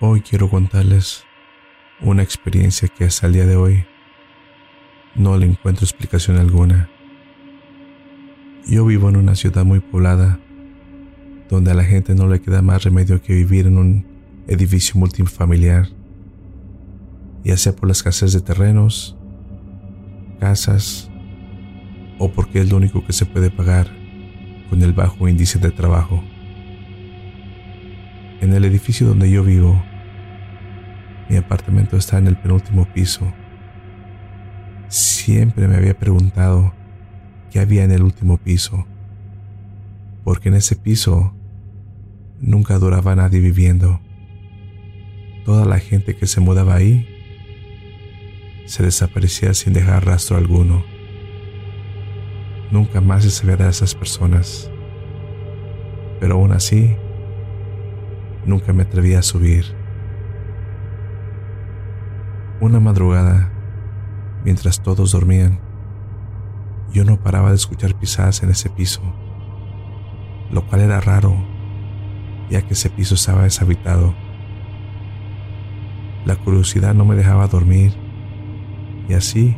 Hoy quiero contarles una experiencia que hasta el día de hoy no le encuentro explicación alguna. Yo vivo en una ciudad muy poblada, donde a la gente no le queda más remedio que vivir en un edificio multifamiliar, ya sea por la escasez de terrenos, casas, o porque es lo único que se puede pagar con el bajo índice de trabajo. En el edificio donde yo vivo, mi apartamento está en el penúltimo piso. Siempre me había preguntado qué había en el último piso, porque en ese piso nunca duraba nadie viviendo. Toda la gente que se mudaba ahí se desaparecía sin dejar rastro alguno. Nunca más se sabía de esas personas. Pero aún así, nunca me atreví a subir. Una madrugada, mientras todos dormían, yo no paraba de escuchar pisadas en ese piso, lo cual era raro, ya que ese piso estaba deshabitado. La curiosidad no me dejaba dormir, y así,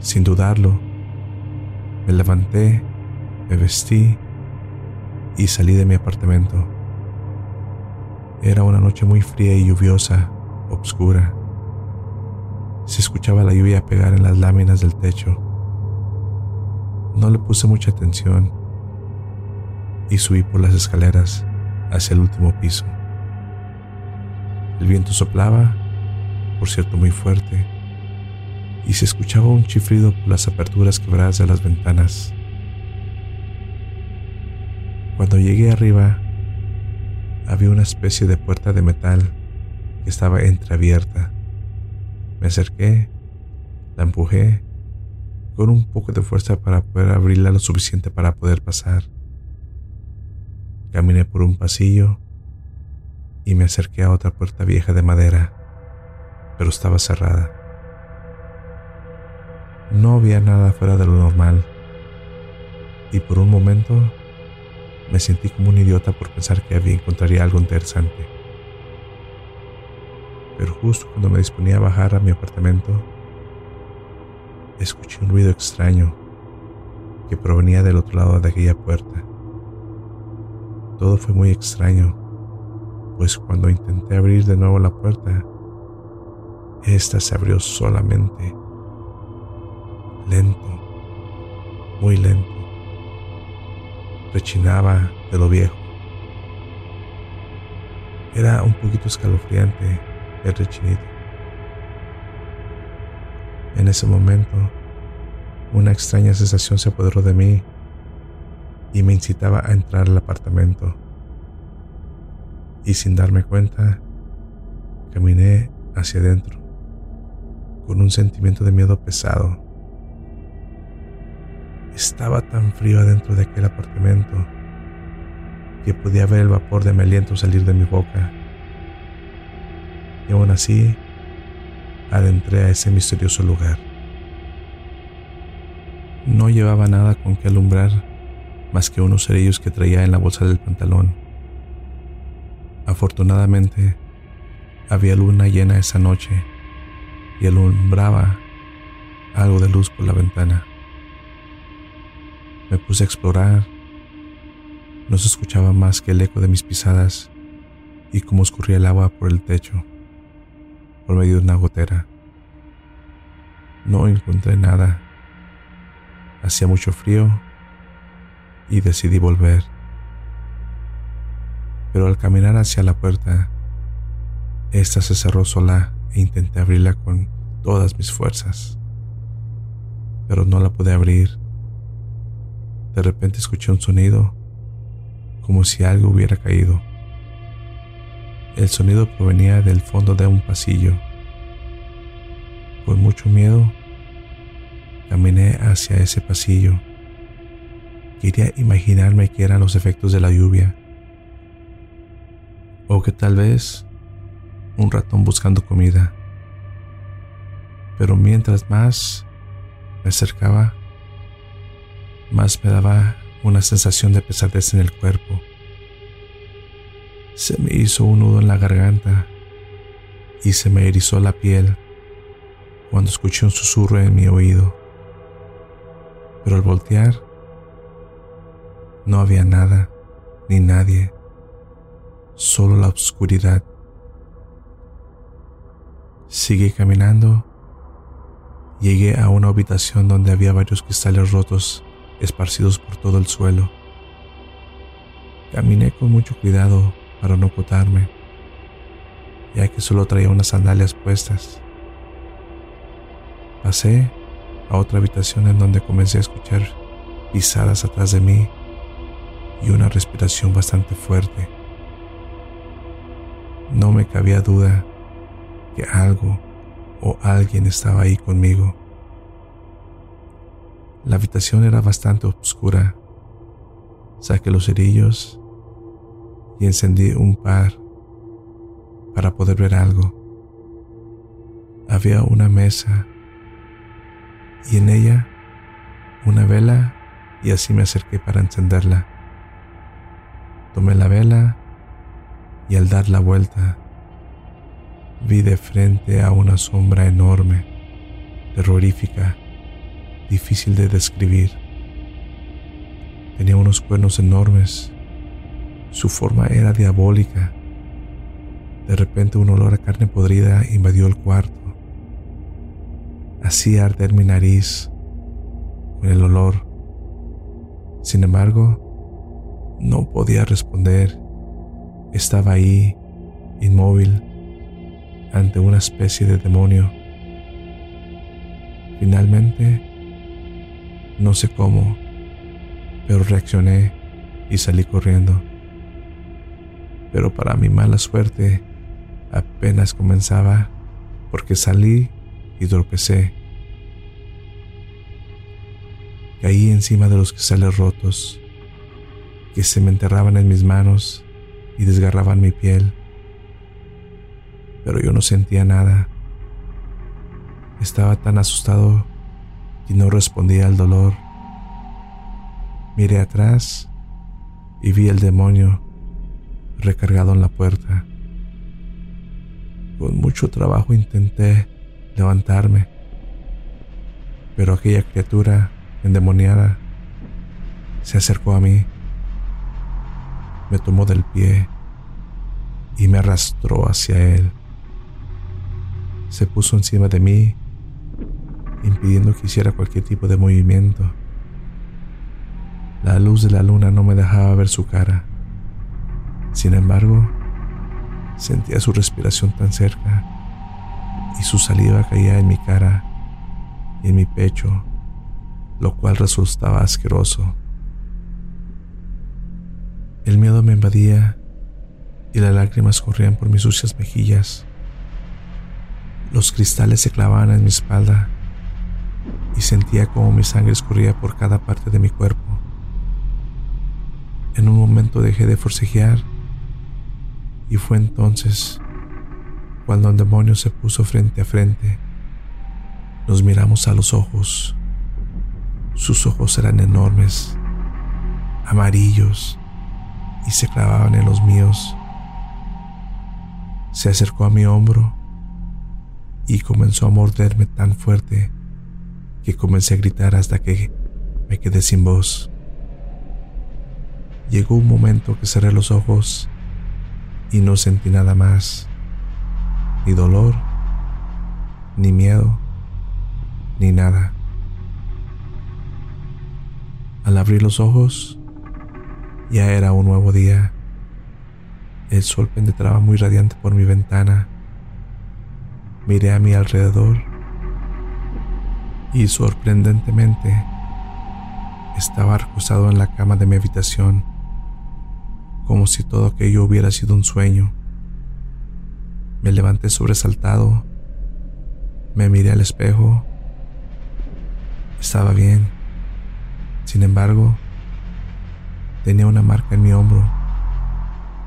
sin dudarlo, me levanté, me vestí y salí de mi apartamento. Era una noche muy fría y lluviosa, oscura. Se escuchaba la lluvia pegar en las láminas del techo. No le puse mucha atención y subí por las escaleras hacia el último piso. El viento soplaba, por cierto muy fuerte, y se escuchaba un chifrido por las aperturas quebradas de las ventanas. Cuando llegué arriba, había una especie de puerta de metal que estaba entreabierta. Me acerqué, la empujé con un poco de fuerza para poder abrirla lo suficiente para poder pasar. Caminé por un pasillo y me acerqué a otra puerta vieja de madera, pero estaba cerrada. No había nada fuera de lo normal y por un momento me sentí como un idiota por pensar que había encontraría algo interesante. Pero justo cuando me disponía a bajar a mi apartamento, escuché un ruido extraño que provenía del otro lado de aquella puerta. Todo fue muy extraño, pues cuando intenté abrir de nuevo la puerta, esta se abrió solamente, lento, muy lento rechinaba de lo viejo. Era un poquito escalofriante el rechinito. En ese momento, una extraña sensación se apoderó de mí y me incitaba a entrar al apartamento. Y sin darme cuenta, caminé hacia adentro, con un sentimiento de miedo pesado. Estaba tan frío adentro de aquel apartamento que podía ver el vapor de mi aliento salir de mi boca. Y aún así, adentré a ese misterioso lugar. No llevaba nada con que alumbrar más que unos cerillos que traía en la bolsa del pantalón. Afortunadamente, había luna llena esa noche y alumbraba algo de luz por la ventana. Me puse a explorar. No se escuchaba más que el eco de mis pisadas y cómo escurría el agua por el techo, por medio de una gotera. No encontré nada. Hacía mucho frío y decidí volver. Pero al caminar hacia la puerta, esta se cerró sola e intenté abrirla con todas mis fuerzas. Pero no la pude abrir de repente escuché un sonido, como si algo hubiera caído. El sonido provenía del fondo de un pasillo. Con mucho miedo, caminé hacia ese pasillo. Quería imaginarme que eran los efectos de la lluvia. O que tal vez un ratón buscando comida. Pero mientras más me acercaba, más me daba una sensación de pesadez en el cuerpo. Se me hizo un nudo en la garganta y se me erizó la piel cuando escuché un susurro en mi oído. Pero al voltear, no había nada ni nadie, solo la oscuridad. Sigue caminando. Llegué a una habitación donde había varios cristales rotos esparcidos por todo el suelo. Caminé con mucho cuidado para no ocultarme, ya que solo traía unas sandalias puestas. Pasé a otra habitación en donde comencé a escuchar pisadas atrás de mí y una respiración bastante fuerte. No me cabía duda que algo o alguien estaba ahí conmigo. La habitación era bastante oscura. Saqué los cerillos y encendí un par para poder ver algo. Había una mesa y en ella una vela y así me acerqué para encenderla. Tomé la vela y al dar la vuelta vi de frente a una sombra enorme, terrorífica, difícil de describir. Tenía unos cuernos enormes. Su forma era diabólica. De repente un olor a carne podrida invadió el cuarto. Hacía arder mi nariz con el olor. Sin embargo, no podía responder. Estaba ahí, inmóvil, ante una especie de demonio. Finalmente, no sé cómo, pero reaccioné y salí corriendo. Pero para mi mala suerte, apenas comenzaba porque salí y tropecé. Caí encima de los cristales rotos que se me enterraban en mis manos y desgarraban mi piel. Pero yo no sentía nada. Estaba tan asustado y no respondía al dolor. Miré atrás y vi el demonio recargado en la puerta. Con mucho trabajo intenté levantarme, pero aquella criatura endemoniada se acercó a mí, me tomó del pie y me arrastró hacia él. Se puso encima de mí, impidiendo que hiciera cualquier tipo de movimiento. La luz de la luna no me dejaba ver su cara. Sin embargo, sentía su respiración tan cerca y su saliva caía en mi cara y en mi pecho, lo cual resultaba asqueroso. El miedo me invadía y las lágrimas corrían por mis sucias mejillas. Los cristales se clavaban en mi espalda y sentía como mi sangre escurría por cada parte de mi cuerpo. En un momento dejé de forcejear y fue entonces cuando el demonio se puso frente a frente. Nos miramos a los ojos. Sus ojos eran enormes, amarillos, y se clavaban en los míos. Se acercó a mi hombro y comenzó a morderme tan fuerte que comencé a gritar hasta que me quedé sin voz. Llegó un momento que cerré los ojos y no sentí nada más, ni dolor, ni miedo, ni nada. Al abrir los ojos, ya era un nuevo día. El sol penetraba muy radiante por mi ventana. Miré a mi alrededor y sorprendentemente estaba recostado en la cama de mi habitación, como si todo aquello hubiera sido un sueño. Me levanté sobresaltado, me miré al espejo, estaba bien. Sin embargo, tenía una marca en mi hombro,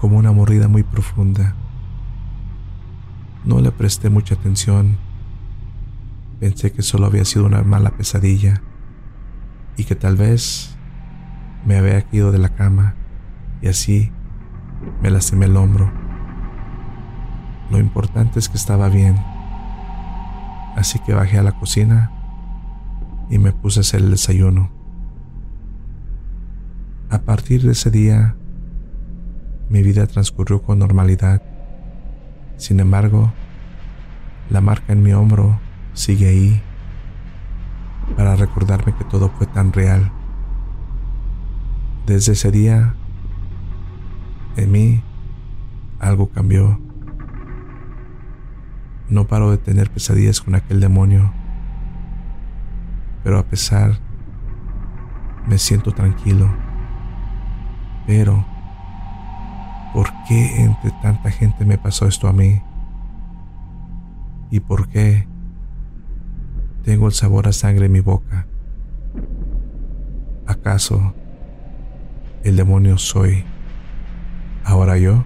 como una mordida muy profunda. No le presté mucha atención Pensé que solo había sido una mala pesadilla y que tal vez me había caído de la cama y así me lastimé el hombro. Lo importante es que estaba bien. Así que bajé a la cocina y me puse a hacer el desayuno. A partir de ese día, mi vida transcurrió con normalidad. Sin embargo, la marca en mi hombro sigue ahí para recordarme que todo fue tan real. Desde ese día, en mí, algo cambió. No paro de tener pesadillas con aquel demonio, pero a pesar, me siento tranquilo. Pero, ¿por qué entre tanta gente me pasó esto a mí? ¿Y por qué tengo el sabor a sangre en mi boca? ¿Acaso el demonio soy ahora yo?